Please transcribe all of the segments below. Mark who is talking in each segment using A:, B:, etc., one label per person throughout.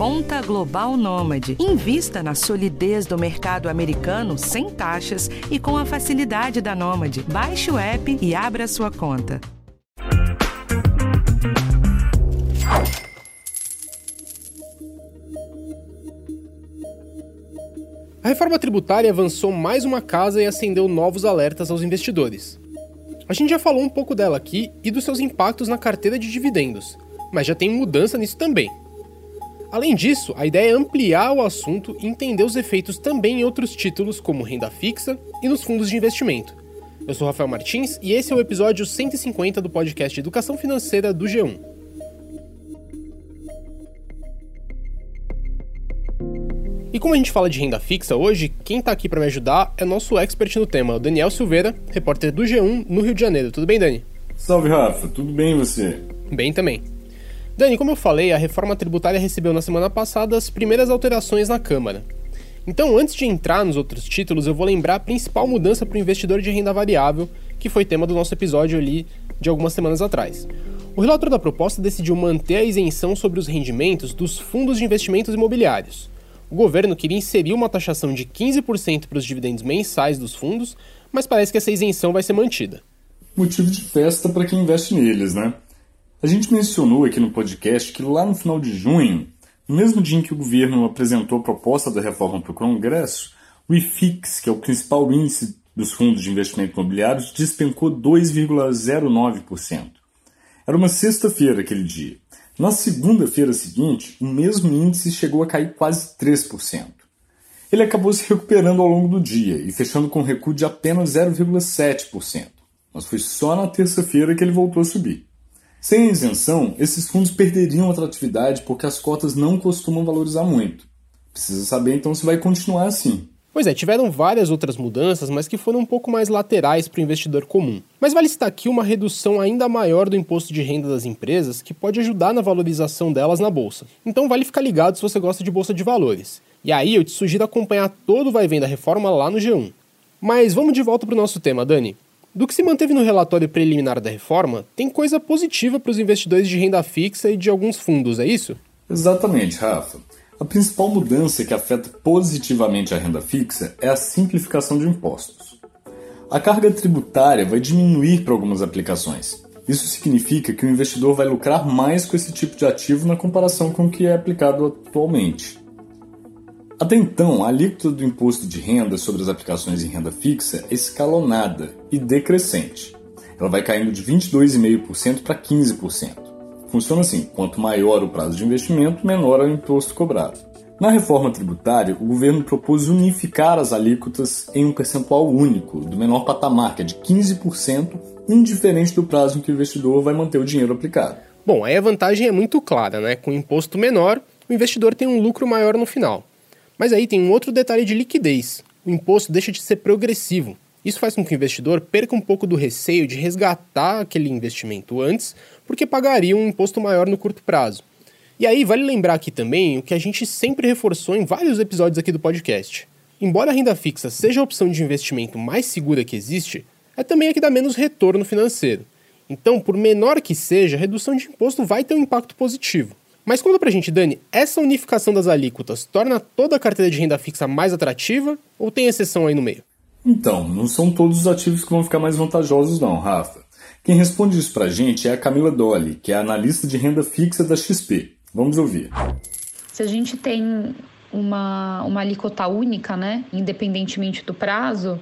A: Conta Global Nômade. Invista na solidez do mercado americano sem taxas e com a facilidade da Nômade. Baixe o app e abra sua conta.
B: A reforma tributária avançou mais uma casa e acendeu novos alertas aos investidores. A gente já falou um pouco dela aqui e dos seus impactos na carteira de dividendos, mas já tem mudança nisso também. Além disso, a ideia é ampliar o assunto e entender os efeitos também em outros títulos, como renda fixa e nos fundos de investimento. Eu sou Rafael Martins e esse é o episódio 150 do podcast Educação Financeira do G1. E como a gente fala de renda fixa hoje, quem está aqui para me ajudar é nosso expert no tema, o Daniel Silveira, repórter do G1 no Rio de Janeiro. Tudo bem, Dani?
C: Salve, Rafa. Tudo bem e você?
B: Bem também. Dani, como eu falei, a reforma tributária recebeu na semana passada as primeiras alterações na Câmara. Então, antes de entrar nos outros títulos, eu vou lembrar a principal mudança para o investidor de renda variável, que foi tema do nosso episódio ali de algumas semanas atrás. O relator da proposta decidiu manter a isenção sobre os rendimentos dos fundos de investimentos imobiliários. O governo queria inserir uma taxação de 15% para os dividendos mensais dos fundos, mas parece que essa isenção vai ser mantida.
C: Motivo de festa para quem investe neles, né? A gente mencionou aqui no podcast que lá no final de junho, no mesmo dia em que o governo apresentou a proposta da reforma para o Congresso, o IFIX, que é o principal índice dos fundos de investimento imobiliários, despencou 2,09%. Era uma sexta-feira aquele dia. Na segunda-feira seguinte, o mesmo índice chegou a cair quase 3%. Ele acabou se recuperando ao longo do dia e fechando com recuo de apenas 0,7%. Mas foi só na terça-feira que ele voltou a subir. Sem a isenção, esses fundos perderiam atratividade porque as cotas não costumam valorizar muito. Precisa saber então se vai continuar assim.
B: Pois é, tiveram várias outras mudanças, mas que foram um pouco mais laterais para o investidor comum. Mas vale citar aqui uma redução ainda maior do imposto de renda das empresas, que pode ajudar na valorização delas na bolsa. Então vale ficar ligado se você gosta de bolsa de valores. E aí eu te sugiro acompanhar todo o vai vem da reforma lá no G1. Mas vamos de volta para o nosso tema, Dani. Do que se manteve no relatório preliminar da reforma, tem coisa positiva para os investidores de renda fixa e de alguns fundos, é isso?
C: Exatamente, Rafa. A principal mudança que afeta positivamente a renda fixa é a simplificação de impostos. A carga tributária vai diminuir para algumas aplicações. Isso significa que o investidor vai lucrar mais com esse tipo de ativo na comparação com o que é aplicado atualmente. Até então, a alíquota do imposto de renda sobre as aplicações em renda fixa é escalonada e decrescente. Ela vai caindo de 22,5% para 15%. Funciona assim: quanto maior o prazo de investimento, menor é o imposto cobrado. Na reforma tributária, o governo propôs unificar as alíquotas em um percentual único, do menor patamar, que é de 15%, indiferente do prazo em que o investidor vai manter o dinheiro aplicado.
B: Bom, aí a vantagem é muito clara, né? Com imposto menor, o investidor tem um lucro maior no final. Mas aí tem um outro detalhe de liquidez: o imposto deixa de ser progressivo. Isso faz com que o investidor perca um pouco do receio de resgatar aquele investimento antes, porque pagaria um imposto maior no curto prazo. E aí vale lembrar aqui também o que a gente sempre reforçou em vários episódios aqui do podcast. Embora a renda fixa seja a opção de investimento mais segura que existe, é também a que dá menos retorno financeiro. Então, por menor que seja, a redução de imposto vai ter um impacto positivo. Mas conta pra gente, Dani, essa unificação das alíquotas torna toda a carteira de renda fixa mais atrativa ou tem exceção aí no meio?
C: Então, não são todos os ativos que vão ficar mais vantajosos não, Rafa. Quem responde isso pra gente é a Camila Dolly, que é analista de renda fixa da XP. Vamos ouvir.
D: Se a gente tem uma, uma alíquota única, né, independentemente do prazo,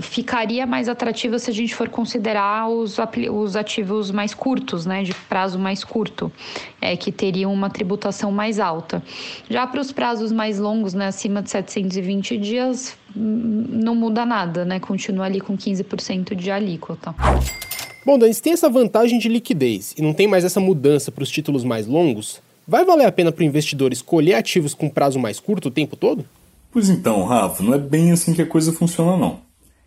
D: ficaria mais atrativo se a gente for considerar os, os ativos mais curtos, né, de prazo mais curto, é, que teriam uma tributação mais alta. Já para os prazos mais longos, né, acima de 720 dias, hum, não muda nada, né, continua ali com 15% de alíquota.
B: Bom, Dani, se tem essa vantagem de liquidez e não tem mais essa mudança para os títulos mais longos, Vai valer a pena para o investidor escolher ativos com prazo mais curto o tempo todo?
C: Pois então, Rafa, não é bem assim que a coisa funciona não.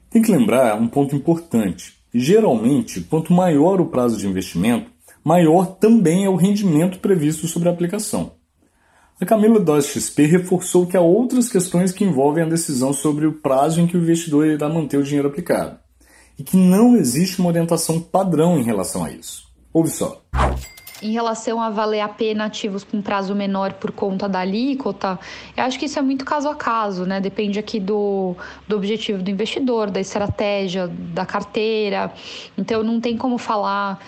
C: Tem que lembrar um ponto importante. Geralmente, quanto maior o prazo de investimento, maior também é o rendimento previsto sobre a aplicação. A Camila da XP reforçou que há outras questões que envolvem a decisão sobre o prazo em que o investidor irá manter o dinheiro aplicado, e que não existe uma orientação padrão em relação a isso. Ouve só.
D: Em relação a valer a pena ativos com prazo menor por conta da alíquota, eu acho que isso é muito caso a caso, né? Depende aqui do, do objetivo do investidor, da estratégia, da carteira. Então, não tem como falar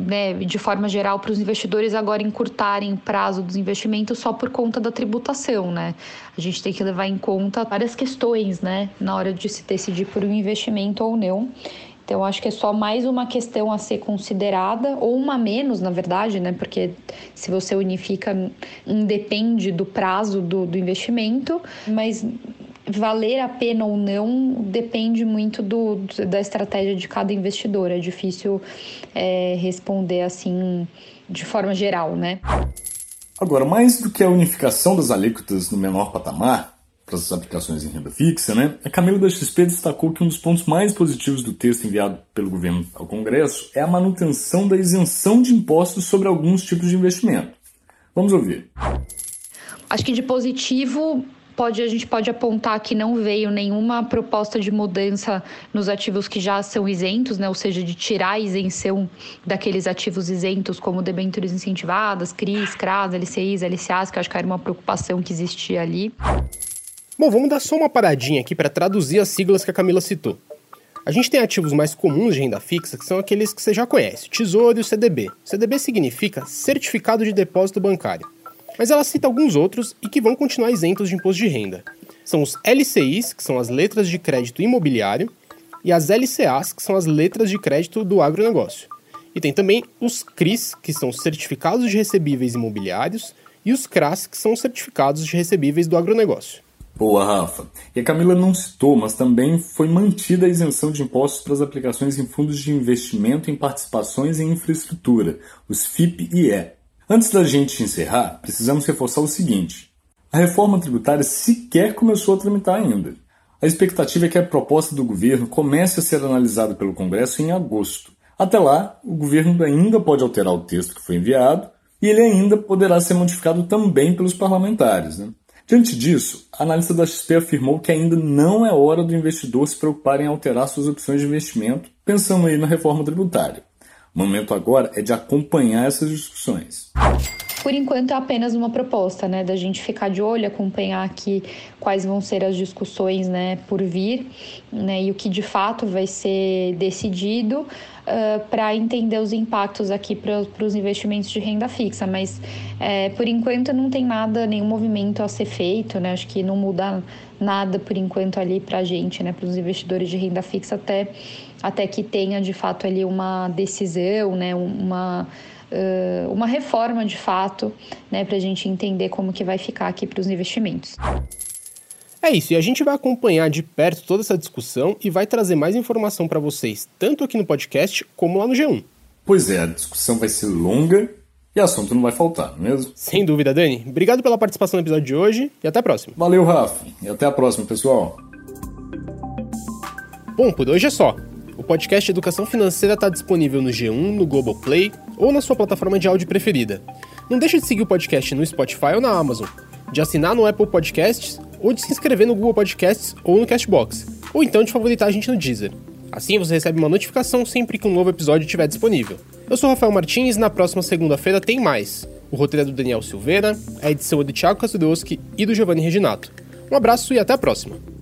D: né, de forma geral, para os investidores agora encurtarem o prazo dos investimentos só por conta da tributação, né? A gente tem que levar em conta várias questões, né, na hora de se decidir por um investimento ou não. Então, acho que é só mais uma questão a ser considerada, ou uma menos, na verdade, né? Porque se você unifica, independe do prazo do, do investimento, mas valer a pena ou não depende muito do, da estratégia de cada investidor. É difícil é, responder assim de forma geral, né?
C: Agora, mais do que a unificação das alíquotas no menor patamar, para as aplicações em renda fixa, né? A Camila da XP destacou que um dos pontos mais positivos do texto enviado pelo governo ao Congresso é a manutenção da isenção de impostos sobre alguns tipos de investimento. Vamos ouvir.
D: Acho que de positivo pode, a gente pode apontar que não veio nenhuma proposta de mudança nos ativos que já são isentos, né? ou seja, de tirar a isenção daqueles ativos isentos, como debêntures incentivadas, CRIs, CRAS, LCIs, LCAs, que acho que era uma preocupação que existia ali.
B: Bom, vamos dar só uma paradinha aqui para traduzir as siglas que a Camila citou. A gente tem ativos mais comuns de renda fixa, que são aqueles que você já conhece, Tesouro e o CDB. CDB significa Certificado de Depósito Bancário. Mas ela cita alguns outros e que vão continuar isentos de imposto de renda. São os LCIs, que são as letras de crédito imobiliário, e as LCAs, que são as letras de crédito do agronegócio. E tem também os CRIs, que são certificados de recebíveis imobiliários, e os CRAS, que são certificados de recebíveis do agronegócio.
C: Boa, Rafa. E a Camila não citou, mas também foi mantida a isenção de impostos para as aplicações em fundos de investimento em participações em infraestrutura, os FIP e E. Antes da gente encerrar, precisamos reforçar o seguinte: a reforma tributária sequer começou a tramitar ainda. A expectativa é que a proposta do governo comece a ser analisada pelo Congresso em agosto. Até lá, o governo ainda pode alterar o texto que foi enviado e ele ainda poderá ser modificado também pelos parlamentares. Né? Diante disso, a analista da XP afirmou que ainda não é hora do investidor se preocupar em alterar suas opções de investimento, pensando aí na reforma tributária. O momento agora é de acompanhar essas discussões.
D: Por enquanto é apenas uma proposta, né, da gente ficar de olho, acompanhar aqui quais vão ser as discussões, né, por vir, né, e o que de fato vai ser decidido uh, para entender os impactos aqui para os investimentos de renda fixa. Mas é, por enquanto não tem nada, nenhum movimento a ser feito, né? Acho que não muda nada por enquanto ali para a gente, né, para os investidores de renda fixa até até que tenha de fato ali uma decisão, né, uma uh, uma reforma de fato, né, para a gente entender como que vai ficar aqui para os investimentos.
B: É isso, e a gente vai acompanhar de perto toda essa discussão e vai trazer mais informação para vocês, tanto aqui no podcast como lá no G1.
C: Pois é, a discussão vai ser longa e assunto não vai faltar, não é mesmo?
B: Sem dúvida, Dani. Obrigado pela participação no episódio de hoje e até a próxima.
C: Valeu, Rafa. E até a próxima, pessoal.
B: Bom, por hoje é só. Podcast Educação Financeira está disponível no G1, no Globoplay ou na sua plataforma de áudio preferida. Não deixe de seguir o podcast no Spotify ou na Amazon, de assinar no Apple Podcasts ou de se inscrever no Google Podcasts ou no Castbox, ou então de favoritar a gente no Deezer. Assim você recebe uma notificação sempre que um novo episódio estiver disponível. Eu sou Rafael Martins e na próxima segunda-feira tem mais. O roteiro é do Daniel Silveira, a edição é do Thiago Kazudowski e do Giovanni Reginato. Um abraço e até a próxima!